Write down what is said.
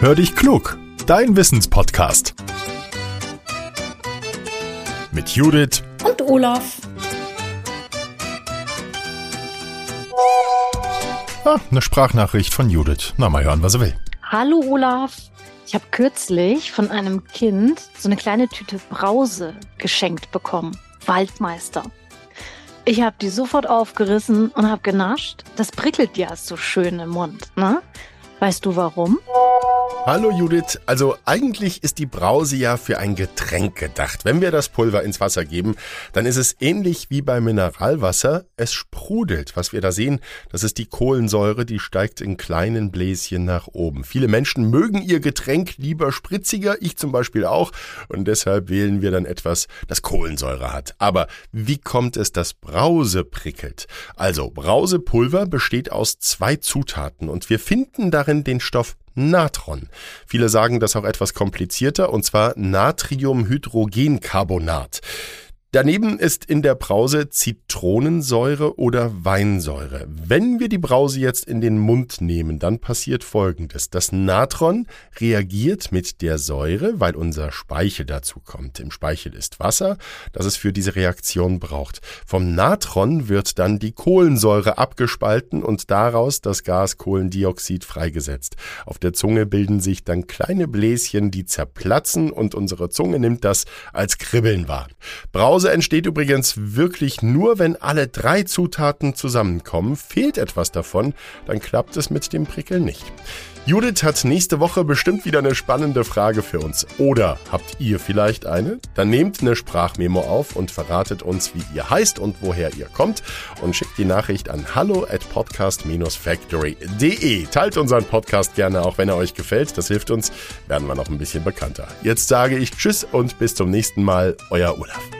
Hör dich klug, dein Wissenspodcast. Mit Judith und Olaf. Ah, eine Sprachnachricht von Judith. Na, mal hören, was er will. Hallo Olaf. Ich habe kürzlich von einem Kind so eine kleine Tüte Brause geschenkt bekommen. Waldmeister. Ich habe die sofort aufgerissen und habe genascht. Das prickelt ja so schön im Mund, ne? Weißt du warum? Hallo Judith, also eigentlich ist die Brause ja für ein Getränk gedacht. Wenn wir das Pulver ins Wasser geben, dann ist es ähnlich wie bei Mineralwasser. Es sprudelt. Was wir da sehen, das ist die Kohlensäure, die steigt in kleinen Bläschen nach oben. Viele Menschen mögen ihr Getränk lieber spritziger, ich zum Beispiel auch. Und deshalb wählen wir dann etwas, das Kohlensäure hat. Aber wie kommt es, dass Brause prickelt? Also Brausepulver besteht aus zwei Zutaten und wir finden darin den Stoff Natron. Viele sagen das auch etwas komplizierter, und zwar Natriumhydrogencarbonat. Daneben ist in der Brause Zitronensäure oder Weinsäure. Wenn wir die Brause jetzt in den Mund nehmen, dann passiert Folgendes. Das Natron reagiert mit der Säure, weil unser Speichel dazu kommt. Im Speichel ist Wasser, das es für diese Reaktion braucht. Vom Natron wird dann die Kohlensäure abgespalten und daraus das Gas Kohlendioxid freigesetzt. Auf der Zunge bilden sich dann kleine Bläschen, die zerplatzen und unsere Zunge nimmt das als Kribbeln wahr. Brause Brause entsteht übrigens wirklich nur, wenn alle drei Zutaten zusammenkommen. Fehlt etwas davon, dann klappt es mit dem Prickeln nicht. Judith hat nächste Woche bestimmt wieder eine spannende Frage für uns. Oder habt ihr vielleicht eine? Dann nehmt eine Sprachmemo auf und verratet uns, wie ihr heißt und woher ihr kommt und schickt die Nachricht an hallo at podcast-factory.de. Teilt unseren Podcast gerne, auch wenn er euch gefällt. Das hilft uns, werden wir noch ein bisschen bekannter. Jetzt sage ich Tschüss und bis zum nächsten Mal. Euer Olaf.